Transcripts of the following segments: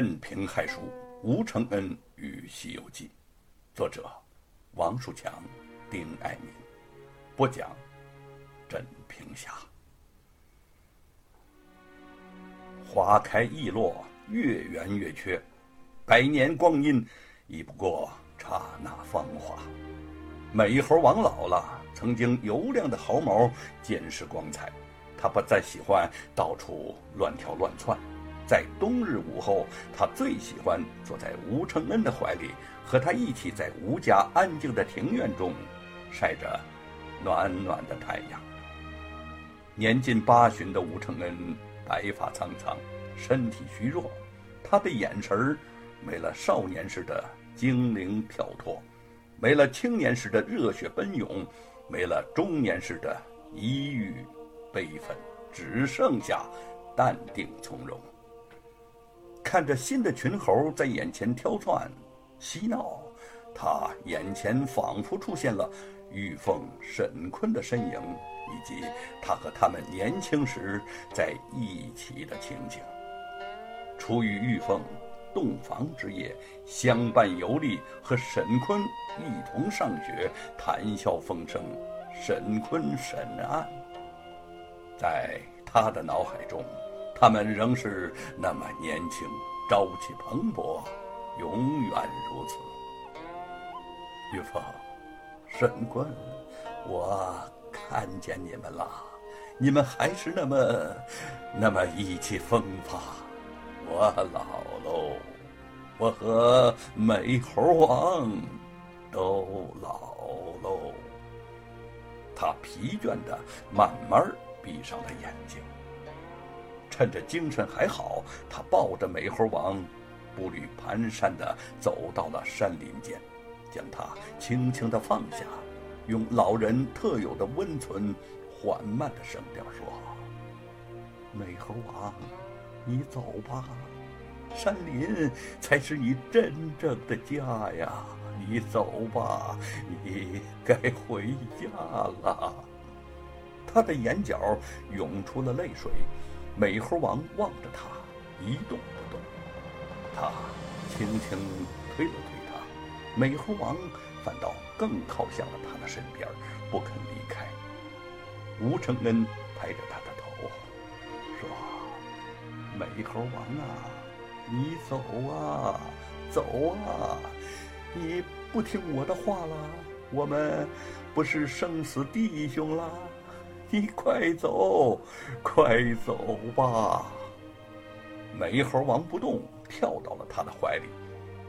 镇平海书，吴承恩与《西游记》，作者王树强、丁爱民，播讲镇平侠。花开易落，月圆月缺，百年光阴已不过刹那芳华。美猴王老了，曾经油亮的毫毛渐失光彩，他不再喜欢到处乱跳乱窜。在冬日午后，他最喜欢坐在吴承恩的怀里，和他一起在吴家安静的庭院中晒着暖暖的太阳。年近八旬的吴承恩白发苍苍，身体虚弱，他的眼神儿没了少年时的精灵跳脱，没了青年时的热血奔涌，没了中年时的抑郁悲愤，只剩下淡定从容。看着新的群猴在眼前挑窜、嬉闹，他眼前仿佛出现了玉凤、沈坤的身影，以及他和他们年轻时在一起的情景。初遇玉凤洞房之夜，相伴游历，和沈坤一同上学，谈笑风生，沈坤沈岸，在他的脑海中。他们仍是那么年轻，朝气蓬勃，永远如此。玉凤，神官，我看见你们了，你们还是那么那么意气风发。我老喽，我和美猴王都老喽。他疲倦的慢慢闭上了眼睛。趁着精神还好，他抱着美猴王，步履蹒跚地走到了山林间，将它轻轻地放下，用老人特有的温存、缓慢的声调说：“美猴王，你走吧，山林才是你真正的家呀！你走吧，你该回家了。”他的眼角涌出了泪水。美猴王望着他，一动不动。他轻轻推了推他，美猴王反倒更靠向了他的身边，不肯离开。吴承恩拍着他的头，说：“美猴王啊，你走啊，走啊！你不听我的话了，我们不是生死弟兄了。”你快走，快走吧！美猴王不动，跳到了他的怀里。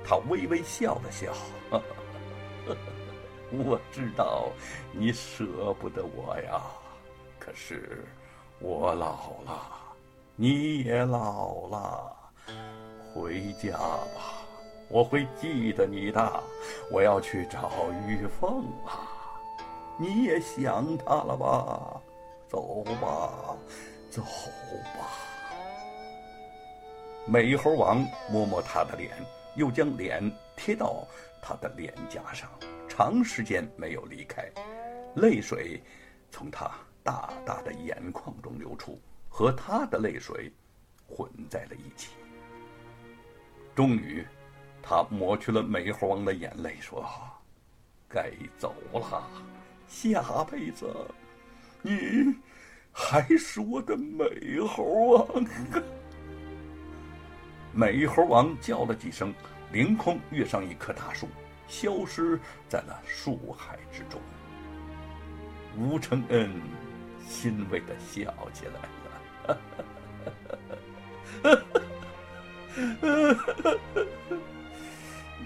他微微笑了笑，我知道你舍不得我呀。可是我老了，你也老了，回家吧，我会记得你的。我要去找玉凤啊，你也想她了吧？走吧，走吧。美猴王摸摸他的脸，又将脸贴到他的脸颊上，长时间没有离开，泪水从他大大的眼眶中流出，和他的泪水混在了一起。终于，他抹去了美猴王的眼泪，说：“该走了，下辈子。”你还是我的美猴王！美猴王叫了几声，凌空跃上一棵大树，消失在了树海之中。吴承恩欣慰的笑起来了。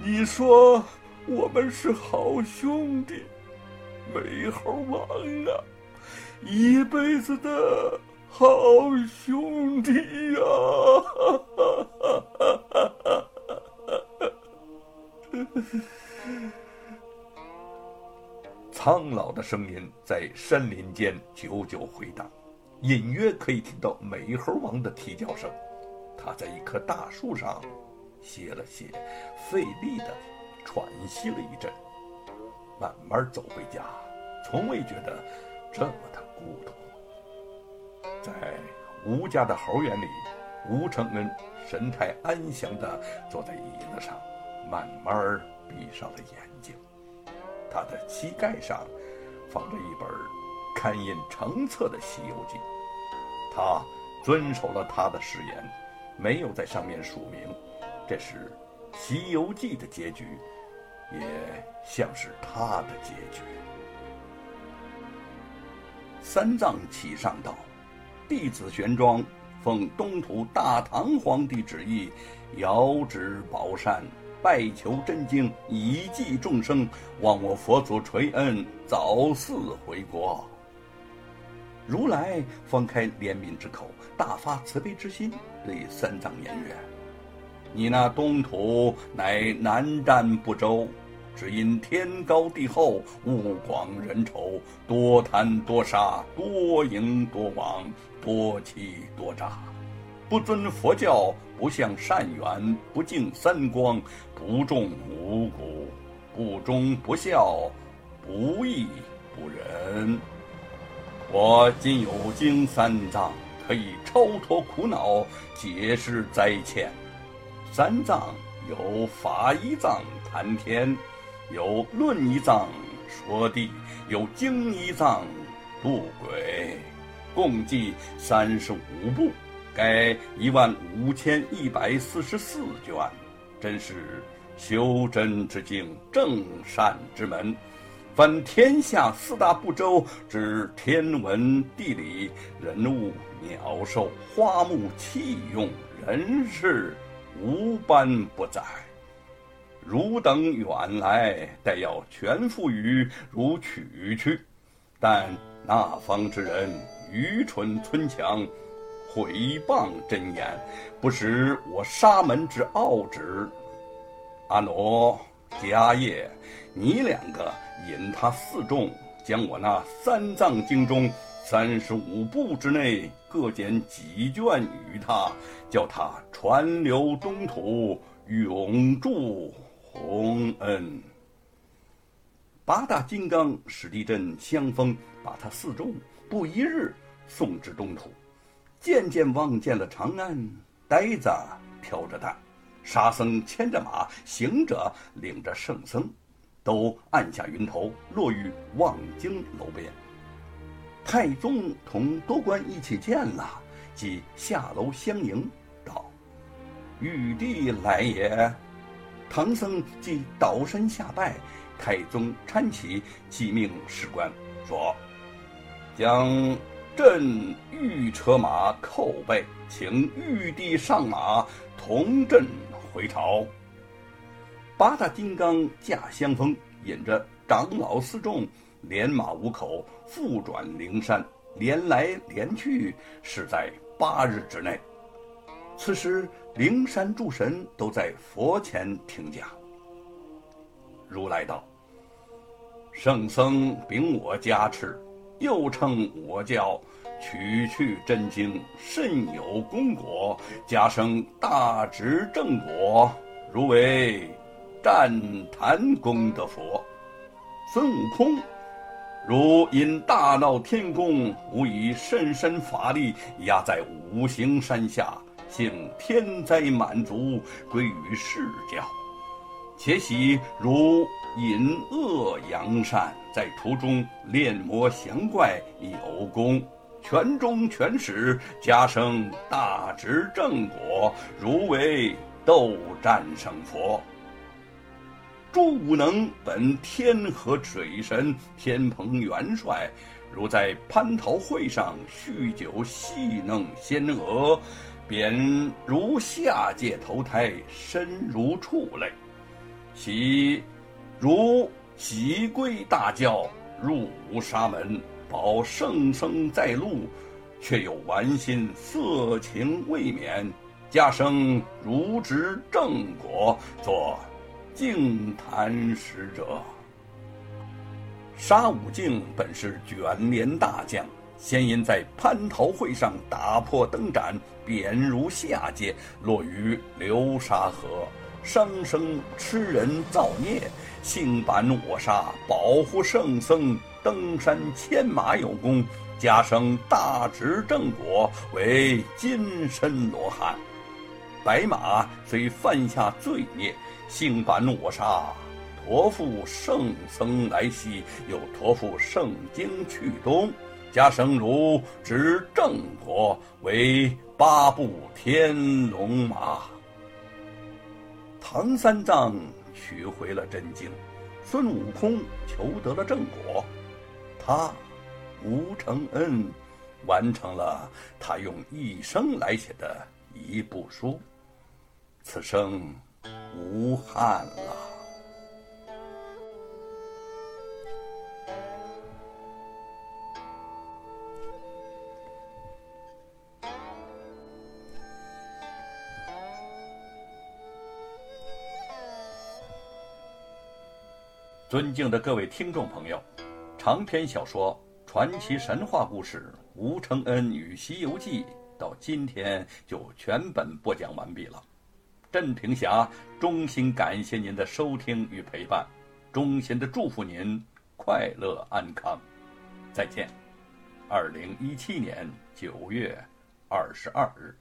你说我们是好兄弟，美猴王啊！一辈子的好兄弟呀！苍老的声音在山林间久久回荡，隐约可以听到美猴王的啼叫声。他在一棵大树上歇了歇，费力的喘息了一阵，慢慢走回家，从未觉得这么的。孤独，在吴家的猴园里，吴承恩神态安详地坐在椅子上，慢慢闭上了眼睛。他的膝盖上放着一本刊印成册的《西游记》，他遵守了他的誓言，没有在上面署名。这是《西游记》的结局，也像是他的结局。三藏启上道：“弟子玄奘奉东土大唐皇帝旨意，遥指宝山。”拜求真经，以济众生，望我佛祖垂恩，早似回国。如来方开怜悯之口，大发慈悲之心，对三藏言曰：“你那东土乃南瞻部洲，只因天高地厚，物广人稠，多贪多杀，多淫多亡，多欺多诈。”不尊佛教，不向善缘，不敬三光，不重五谷，不忠不孝，不义不仁。我今有经三藏，可以超脱苦恼，解释灾欠。三藏有法一藏谈天，有论一藏说地，有经一藏度鬼，共计三十五部。该一万五千一百四十四卷，真是修真之境，正善之门。分天下四大部洲之天文地理、人物鸟兽、花木器用、人事，无般不在。汝等远来，待要全付与汝取去，但那方之人愚蠢村强。毁谤真言，不识我沙门之奥旨。阿傩、迦叶，你两个引他四众，将我那三藏经中三十五部之内各减几卷与他，叫他传流东土，永驻洪恩。八大金刚史地镇相逢，把他四众不一日送至东土。渐渐望见了长安，呆子挑着担，沙僧牵着马，行者领着圣僧，都按下云头，落于望京楼边。太宗同多官一起见了，即下楼相迎，道：“玉帝来也。”唐僧即倒身下拜。太宗搀起，即命士官说：“将。”朕御车马叩拜，请玉帝上马，同朕回朝。八大金刚驾香风，引着长老四众，连马五口，复转灵山，连来连去，是在八日之内。此时灵山诸神都在佛前听讲。如来道：“圣僧禀我加持。”又称我教取去真经，甚有功果，加生大直正果，如为战坛功德佛。孙悟空，如因大闹天宫，吾以甚深法力压在五行山下，幸天灾满足，归于释教。且喜如隐恶扬善，在途中炼魔降怪，有功，全中全始，加生大直正果，如为斗战胜佛。诸武能本天河水神，天蓬元帅，如在蟠桃会上酗酒戏弄仙娥，便如下界投胎，身如畜类。其如喜归大教，入无沙门，保圣僧在路，却有玩心，色情未免，加生如执正果，作净坛使者。沙悟净本是卷帘大将，先因在蟠桃会上打破灯盏，贬如下界，落于流沙河。生生吃人造孽，性版我杀，保护圣僧登山牵马有功，加升大执正果为金身罗汉。白马虽犯下罪孽，性版我杀，驮负圣僧来西，又驮负圣经去东。加生如执正果为八部天龙马。唐三藏取回了真经，孙悟空求得了正果，他吴承恩完成了他用一生来写的一部书，此生无憾了。尊敬的各位听众朋友，长篇小说、传奇神话故事《吴承恩与西游记》到今天就全本播讲完毕了。镇平侠衷心感谢您的收听与陪伴，衷心的祝福您快乐安康。再见。二零一七年九月二十二日。